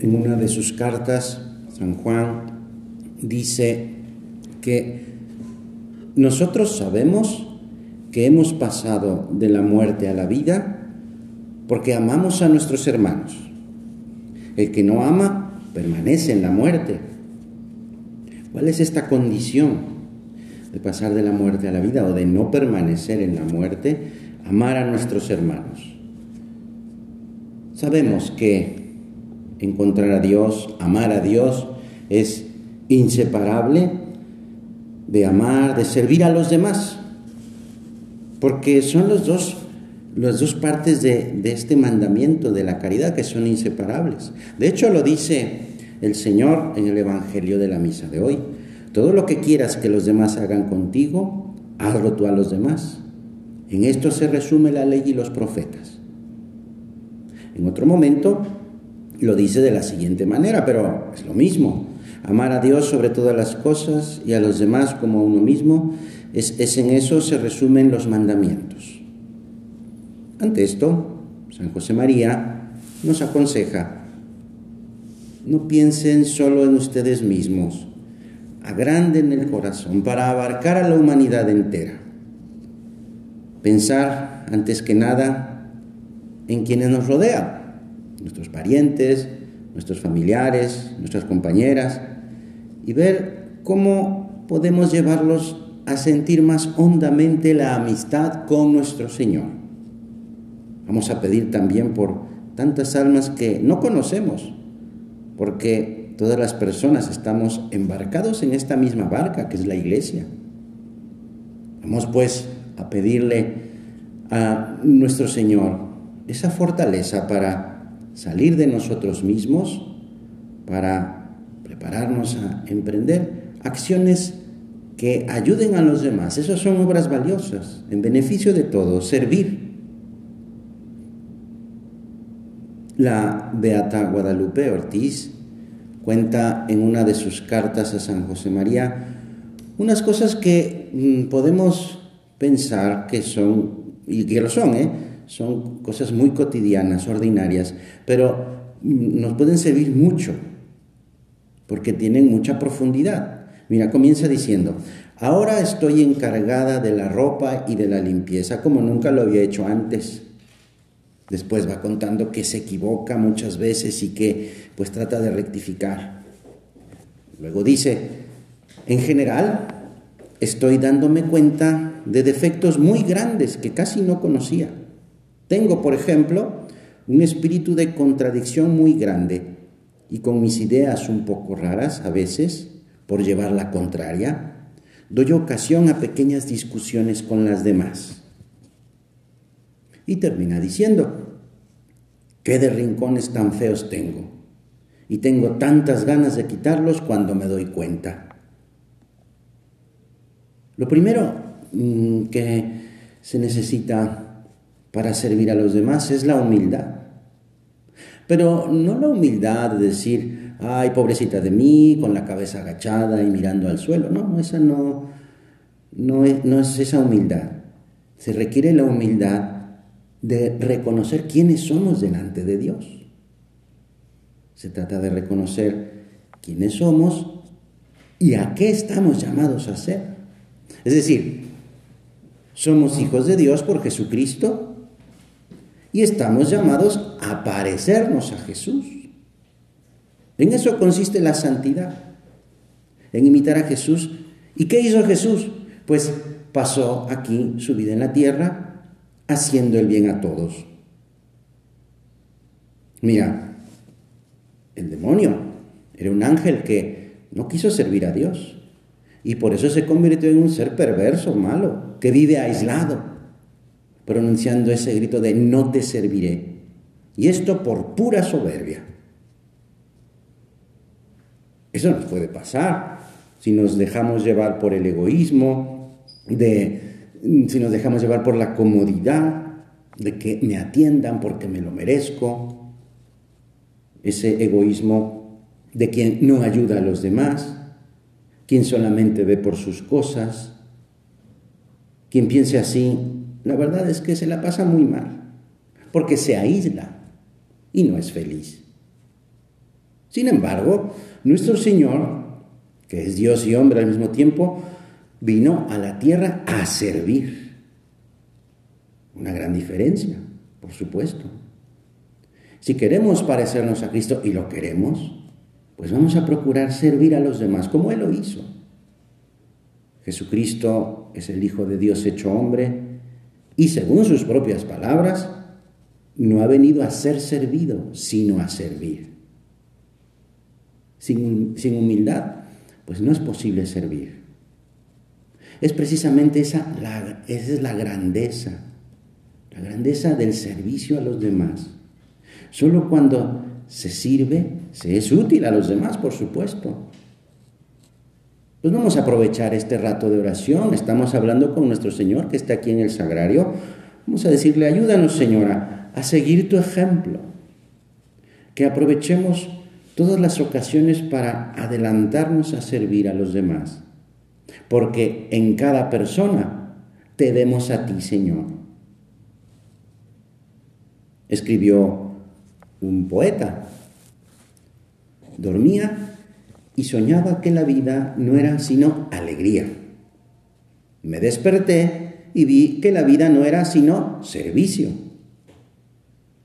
en una de sus cartas, San Juan dice que nosotros sabemos que hemos pasado de la muerte a la vida porque amamos a nuestros hermanos. El que no ama permanece en la muerte. ¿Cuál es esta condición de pasar de la muerte a la vida o de no permanecer en la muerte? Amar a nuestros hermanos. Sabemos que encontrar a Dios, amar a Dios, es inseparable de amar, de servir a los demás, porque son los dos, las dos partes de, de este mandamiento de la caridad que son inseparables. De hecho, lo dice el Señor en el Evangelio de la Misa de hoy. Todo lo que quieras que los demás hagan contigo, hazlo tú a los demás. En esto se resume la ley y los profetas. En otro momento lo dice de la siguiente manera, pero es lo mismo. Amar a Dios sobre todas las cosas y a los demás como a uno mismo, es, es en eso se resumen los mandamientos. Ante esto, San José María nos aconseja, no piensen solo en ustedes mismos, agranden el corazón para abarcar a la humanidad entera. Pensar, antes que nada, en quienes nos rodean, nuestros parientes, nuestros familiares, nuestras compañeras, y ver cómo podemos llevarlos a sentir más hondamente la amistad con nuestro Señor. Vamos a pedir también por tantas almas que no conocemos, porque todas las personas estamos embarcados en esta misma barca que es la iglesia. Vamos pues a pedirle a nuestro Señor esa fortaleza para salir de nosotros mismos, para prepararnos a emprender acciones que ayuden a los demás. Esas son obras valiosas, en beneficio de todos, servir. La Beata Guadalupe Ortiz cuenta en una de sus cartas a San José María unas cosas que mm, podemos pensar que son, y que lo son, ¿eh? Son cosas muy cotidianas, ordinarias, pero mm, nos pueden servir mucho, porque tienen mucha profundidad. Mira, comienza diciendo, ahora estoy encargada de la ropa y de la limpieza como nunca lo había hecho antes. Después va contando que se equivoca muchas veces y que pues trata de rectificar. Luego dice, en general estoy dándome cuenta de defectos muy grandes que casi no conocía. Tengo, por ejemplo, un espíritu de contradicción muy grande y con mis ideas un poco raras a veces, por llevar la contraria, doy ocasión a pequeñas discusiones con las demás. Y termina diciendo, ¿qué de rincones tan feos tengo? Y tengo tantas ganas de quitarlos cuando me doy cuenta. Lo primero mm, que se necesita para servir a los demás es la humildad. Pero no la humildad de decir, ay, pobrecita de mí, con la cabeza agachada y mirando al suelo. No, esa no, no es, no es esa humildad. Se requiere la humildad de reconocer quiénes somos delante de Dios. Se trata de reconocer quiénes somos y a qué estamos llamados a ser. Es decir, somos hijos de Dios por Jesucristo y estamos llamados a parecernos a Jesús. En eso consiste la santidad, en imitar a Jesús. ¿Y qué hizo Jesús? Pues pasó aquí su vida en la tierra haciendo el bien a todos. Mira, el demonio era un ángel que no quiso servir a Dios y por eso se convirtió en un ser perverso, malo, que vive aislado pronunciando ese grito de no te serviré. Y esto por pura soberbia. Eso nos puede pasar si nos dejamos llevar por el egoísmo, de, si nos dejamos llevar por la comodidad, de que me atiendan porque me lo merezco. Ese egoísmo de quien no ayuda a los demás, quien solamente ve por sus cosas, quien piense así la verdad es que se la pasa muy mal, porque se aísla y no es feliz. Sin embargo, nuestro Señor, que es Dios y hombre al mismo tiempo, vino a la tierra a servir. Una gran diferencia, por supuesto. Si queremos parecernos a Cristo y lo queremos, pues vamos a procurar servir a los demás como Él lo hizo. Jesucristo es el Hijo de Dios hecho hombre y según sus propias palabras, no ha venido a ser servido, sino a servir. Sin, humildad, pues no es posible servir. Es precisamente esa, esa es la grandeza, la grandeza del servicio a los demás. Solo cuando se sirve, se es útil a los demás, por supuesto. Pues vamos a aprovechar este rato de oración. Estamos hablando con nuestro Señor que está aquí en el sagrario. Vamos a decirle, ayúdanos, Señora, a seguir tu ejemplo. Que aprovechemos todas las ocasiones para adelantarnos a servir a los demás. Porque en cada persona te demos a ti, Señor. Escribió un poeta. Dormía y soñaba que la vida no era sino alegría. Me desperté y vi que la vida no era sino servicio.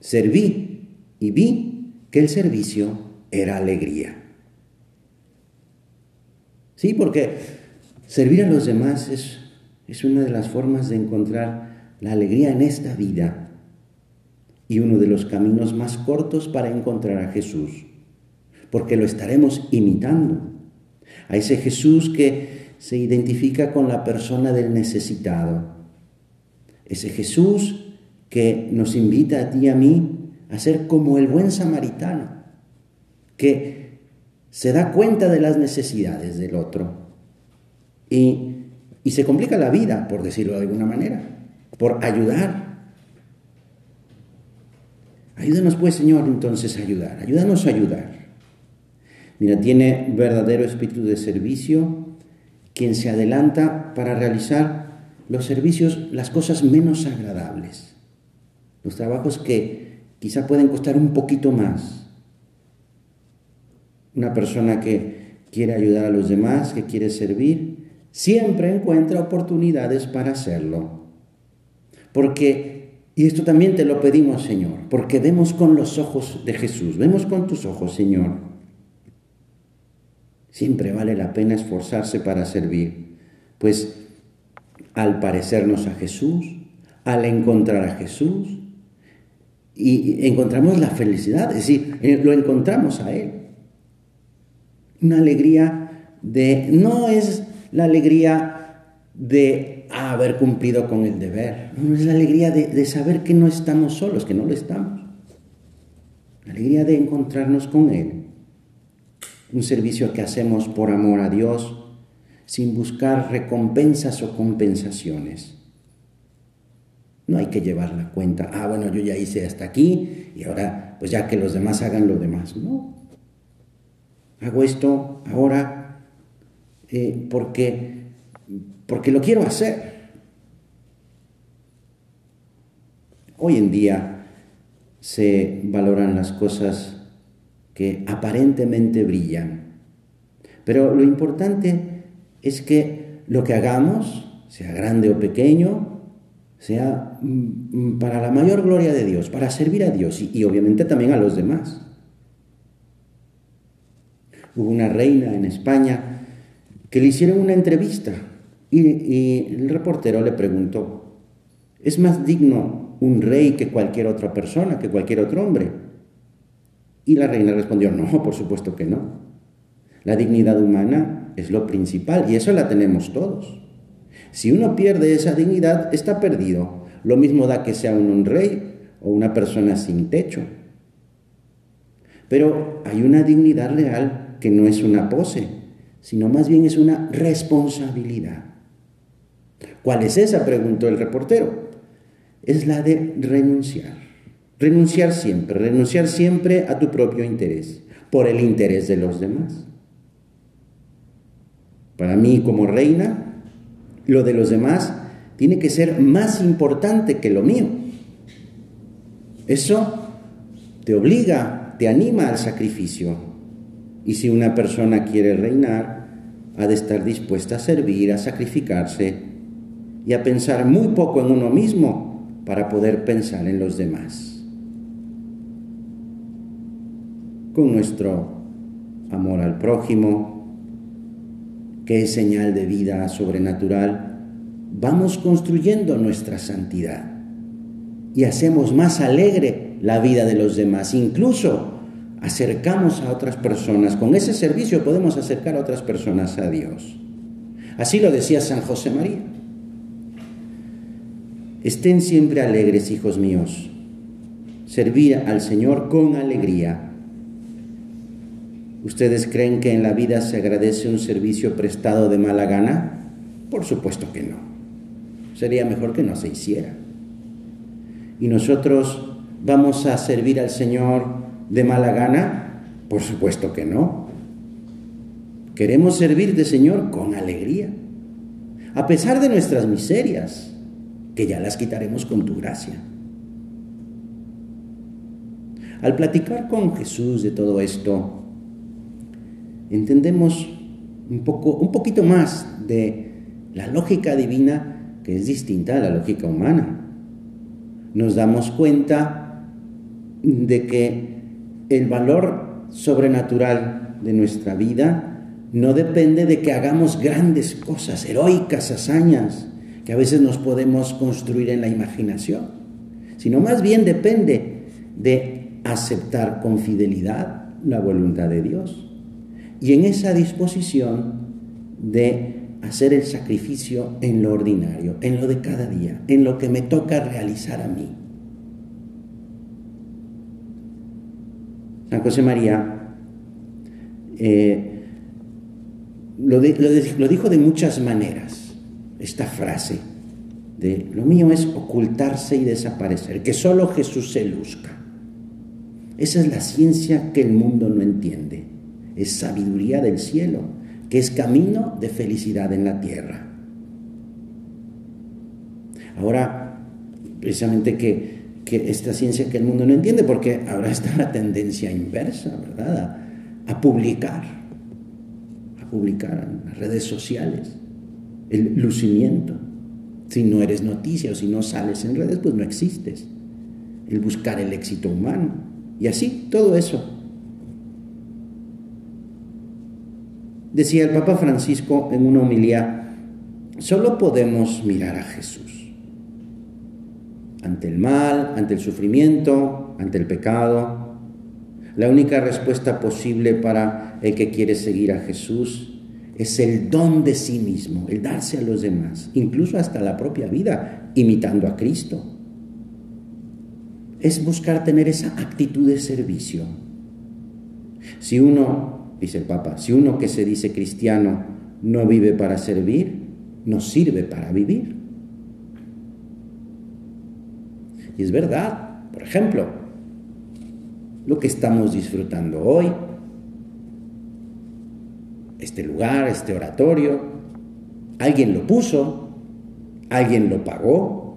Serví y vi que el servicio era alegría. Sí, porque servir a los demás es, es una de las formas de encontrar la alegría en esta vida y uno de los caminos más cortos para encontrar a Jesús, porque lo estaremos imitando, a ese Jesús que se identifica con la persona del necesitado, ese Jesús que nos invita a ti y a mí a ser como el buen samaritano, que se da cuenta de las necesidades del otro y, y se complica la vida, por decirlo de alguna manera, por ayudar Ayúdanos pues, Señor, entonces a ayudar. Ayúdanos a ayudar. Mira, tiene verdadero espíritu de servicio quien se adelanta para realizar los servicios, las cosas menos agradables, los trabajos que quizá pueden costar un poquito más. Una persona que quiere ayudar a los demás, que quiere servir, siempre encuentra oportunidades para hacerlo. Porque y esto también te lo pedimos, Señor, porque vemos con los ojos de Jesús, vemos con tus ojos, Señor. Siempre vale la pena esforzarse para servir, pues al parecernos a Jesús, al encontrar a Jesús, y encontramos la felicidad, es decir, eh, lo encontramos a Él. Una alegría de, no es la alegría de a haber cumplido con el deber. es la alegría de, saber que no estamos solos, que no lo estamos. La alegría de encontrarnos con Él. Un servicio que hacemos por amor a Dios, sin buscar recompensas o compensaciones. No hay que llevar la cuenta, ah, bueno, yo ya hice hasta aquí y ahora, pues ya que los demás hagan lo demás. No. Hago esto ahora eh, porque porque lo quiero hacer. Hoy en día se valoran las cosas que aparentemente brillan, pero lo importante es que lo que hagamos, sea grande o pequeño, sea mm, para la mayor gloria de Dios, para servir a Dios y, obviamente también a los demás. Hubo una reina en España que le hicieron una entrevista y, el reportero le preguntó, ¿es más digno un rey que cualquier otra persona, que cualquier otro hombre? Y la reina respondió, no, por supuesto que no. La dignidad humana es lo principal y eso la tenemos todos. Si uno pierde esa dignidad, está perdido. Lo mismo da que sea un rey o una persona sin techo. Pero hay una dignidad real que no es una pose, sino más bien es una responsabilidad. ¿Cuál es esa? preguntó el reportero. Es la de renunciar. Renunciar siempre, renunciar siempre a tu propio interés, por el interés de los demás. Para mí como reina, lo de los demás tiene que ser más importante que lo mío. Eso te obliga, te anima al sacrificio. Y si una persona quiere reinar, ha de estar dispuesta a servir, a sacrificarse y a pensar muy poco en uno mismo para poder pensar en los demás. Con nuestro amor al prójimo, que es señal de vida sobrenatural, vamos construyendo nuestra santidad y hacemos más alegre la vida de los demás. Incluso acercamos a otras personas. Con ese servicio podemos acercar a otras personas a Dios. Así lo decía San José María. Estén siempre alegres, hijos míos. Servir al Señor con alegría ¿Ustedes creen que en la vida se agradece un servicio prestado de mala gana? Por supuesto que no. Sería mejor que no se hiciera. ¿Y nosotros vamos a servir al Señor de mala gana? Por supuesto que no. Queremos servir de Señor con alegría, a pesar de nuestras miserias, que ya las quitaremos con tu gracia. Al platicar con Jesús de todo esto, entendemos un, poco, un poquito más de la lógica divina que es distinta a la lógica humana. Nos damos cuenta de que el valor sobrenatural de nuestra vida no depende de que hagamos grandes cosas, heroicas hazañas, que a veces nos podemos construir en la imaginación, sino más bien depende de aceptar con fidelidad la voluntad de Dios y en esa disposición de hacer el sacrificio en lo ordinario, en lo de cada día, en lo que me toca realizar a mí. San José María eh, lo, lo dijo de muchas maneras, esta frase de lo mío es ocultarse y desaparecer, que solo Jesús se luzca. Esa es la ciencia que el mundo no entiende es sabiduría del cielo, que es camino de felicidad en la tierra. Ahora, precisamente que, esta ciencia que el mundo no entiende, porque ahora está la tendencia inversa, ¿verdad? A, a publicar, a publicar en las redes sociales, el lucimiento. Si no eres noticia o si no sales en redes, pues no existes. El buscar el éxito humano. Y así, todo eso Decía el Papa Francisco en una homilía, solo podemos mirar a Jesús. Ante el mal, ante el sufrimiento, ante el pecado. La única respuesta posible para el que quiere seguir a Jesús es el don de sí mismo, el darse a los demás, incluso hasta la propia vida, imitando a Cristo. Es buscar tener esa actitud de servicio. Si uno dice el Papa, si uno que se dice cristiano no vive para servir, no sirve para vivir. Y es verdad, por ejemplo, lo que estamos disfrutando hoy, este lugar, este oratorio, alguien lo puso, alguien lo pagó,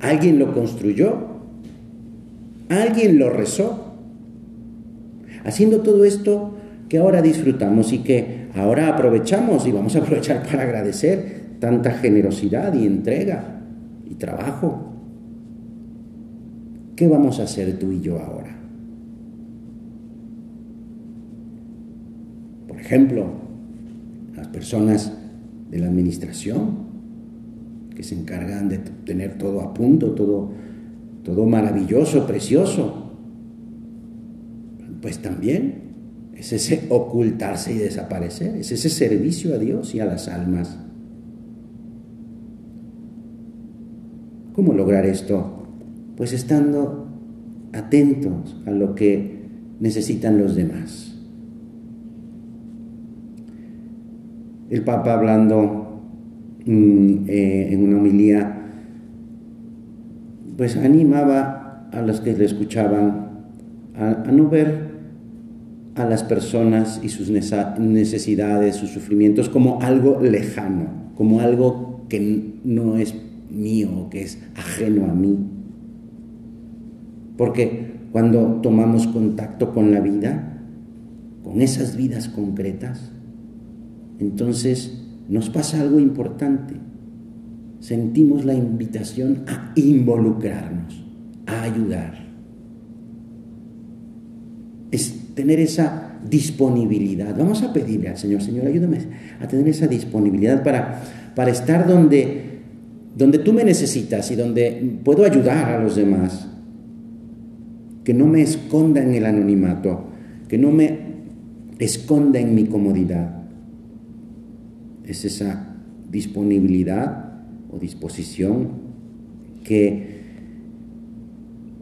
alguien lo construyó, alguien lo rezó. Haciendo todo esto que ahora disfrutamos y que ahora aprovechamos y vamos a aprovechar para agradecer tanta generosidad y entrega y trabajo. ¿Qué vamos a hacer tú y yo ahora? Por ejemplo, las personas de la administración que se encargan de tener todo a punto, todo, todo maravilloso, precioso, pues también es ese ocultarse y desaparecer, es ese servicio a Dios y a las almas. ¿Cómo lograr esto? Pues estando atentos a lo que necesitan los demás. El Papa hablando mm, eh, en una homilía, pues animaba a los que le escuchaban a no ver a las personas y sus necesidades, sus sufrimientos como algo lejano, como algo que no es mío, que es ajeno a mí. Porque cuando tomamos contacto con la vida, con esas vidas concretas, entonces nos pasa algo importante. Sentimos la invitación a involucrarnos, a ayudar. Tener esa disponibilidad. Vamos a pedirle al Señor, Señor, ayúdame a tener esa disponibilidad para, para estar donde, donde tú me necesitas y donde puedo ayudar a los demás. Que no me esconda en el anonimato, que no me esconda en mi comodidad. Es esa disponibilidad o disposición que,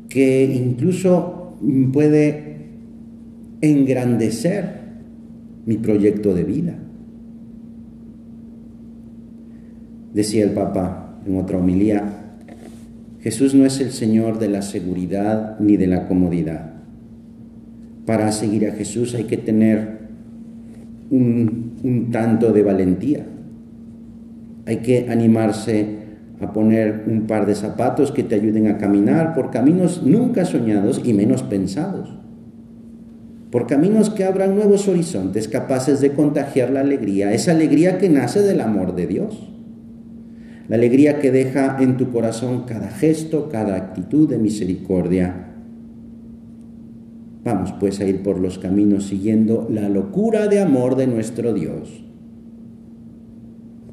que incluso puede engrandecer mi proyecto de vida. Decía el Papa en otra homilía, Jesús no es el Señor de la seguridad ni de la comodidad. Para seguir a Jesús hay que tener un, un tanto de valentía. Hay que animarse a poner un par de zapatos que te ayuden a caminar por caminos nunca soñados y menos pensados por caminos que abran nuevos horizontes capaces de contagiar la alegría, esa alegría que nace del amor de Dios, la alegría que deja en tu corazón cada gesto, cada actitud de misericordia. Vamos pues a ir por los caminos siguiendo la locura de amor de nuestro Dios.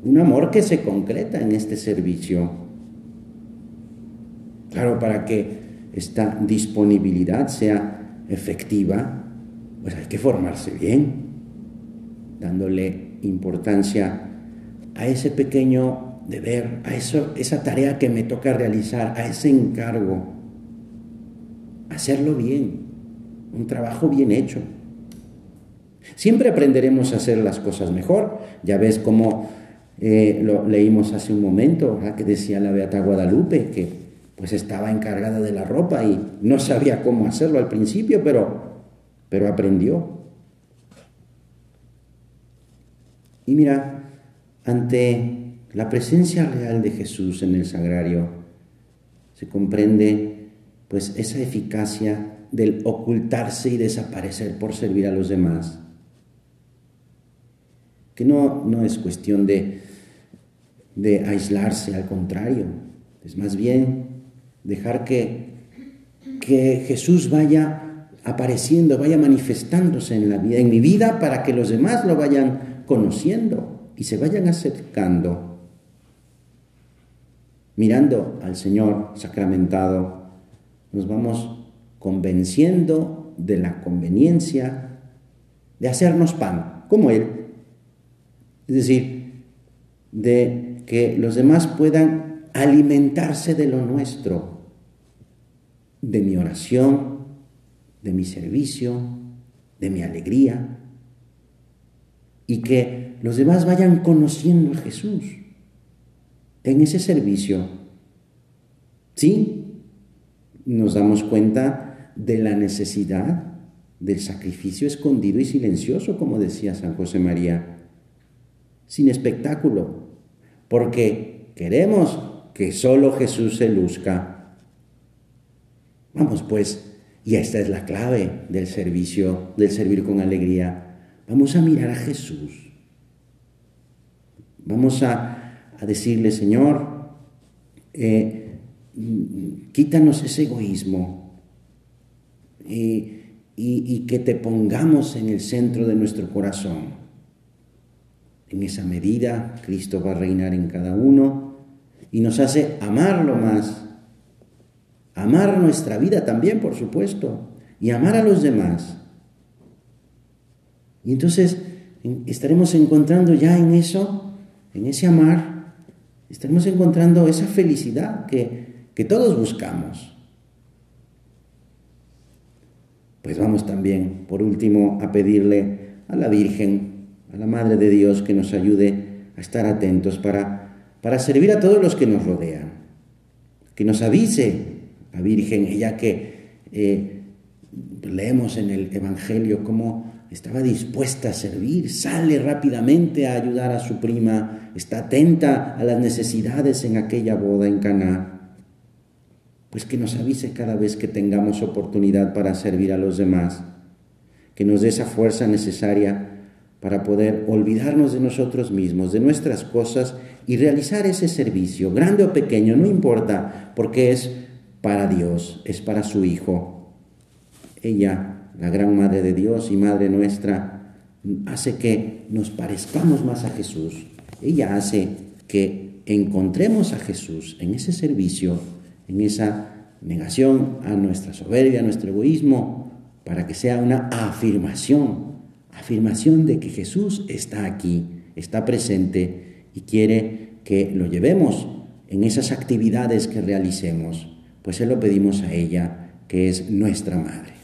Un amor que se concreta en este servicio. Claro, para que esta disponibilidad sea efectiva, pues hay que formarse bien, dándole importancia a ese pequeño deber, a eso, esa tarea que me toca realizar, a ese encargo, hacerlo bien, un trabajo bien hecho. Siempre aprenderemos a hacer las cosas mejor. Ya ves cómo eh, lo leímos hace un momento, que decía la Beata Guadalupe, que pues estaba encargada de la ropa y no sabía cómo hacerlo al principio, pero pero aprendió. Y mira, ante la presencia real de Jesús en el sagrario, se comprende pues esa eficacia del ocultarse y desaparecer por servir a los demás. Que no, no es cuestión de, de aislarse, al contrario, es más bien dejar que, que Jesús vaya apareciendo, vaya manifestándose en la vida, en mi vida, para que los demás lo vayan conociendo y se vayan acercando. Mirando al Señor sacramentado, nos vamos convenciendo de la conveniencia de hacernos pan, como Él. Es decir, de que los demás puedan alimentarse de lo nuestro, de mi oración, de mi servicio, de mi alegría, y que los demás vayan conociendo a Jesús en ese servicio. Sí, nos damos cuenta de la necesidad del sacrificio escondido y silencioso, como decía San José María, sin espectáculo, porque queremos que solo Jesús se luzca. Vamos pues y esta es la clave del servicio, del servir con alegría. Vamos a mirar a Jesús. Vamos a, decirle, Señor, eh, quítanos ese egoísmo y, y que te pongamos en el centro de nuestro corazón. En esa medida, Cristo va a reinar en cada uno y nos hace amarlo más amar nuestra vida también, por supuesto, y amar a los demás. Y entonces estaremos encontrando ya en eso, en ese amar, estaremos encontrando esa felicidad que, que todos buscamos. Pues vamos también, por último, a pedirle a la Virgen, a la Madre de Dios, que nos ayude a estar atentos para, para servir a todos los que nos rodean, que nos avise la Virgen, ella que eh, leemos en el Evangelio cómo estaba dispuesta a servir, sale rápidamente a ayudar a su prima, está atenta a las necesidades en aquella boda en Caná. Pues que nos avise cada vez que tengamos oportunidad para servir a los demás, que nos dé esa fuerza necesaria para poder olvidarnos de nosotros mismos, de nuestras cosas y realizar ese servicio, grande o pequeño, no importa, porque es para Dios, es para su Hijo. Ella, la gran Madre de Dios y Madre nuestra, hace que nos parezcamos más a Jesús. Ella hace que encontremos a Jesús en ese servicio, en esa negación a nuestra soberbia, a nuestro egoísmo, para que sea una afirmación, afirmación de que Jesús está aquí, está presente y quiere que lo llevemos en esas actividades que realicemos, pues se lo pedimos a ella, que es nuestra madre.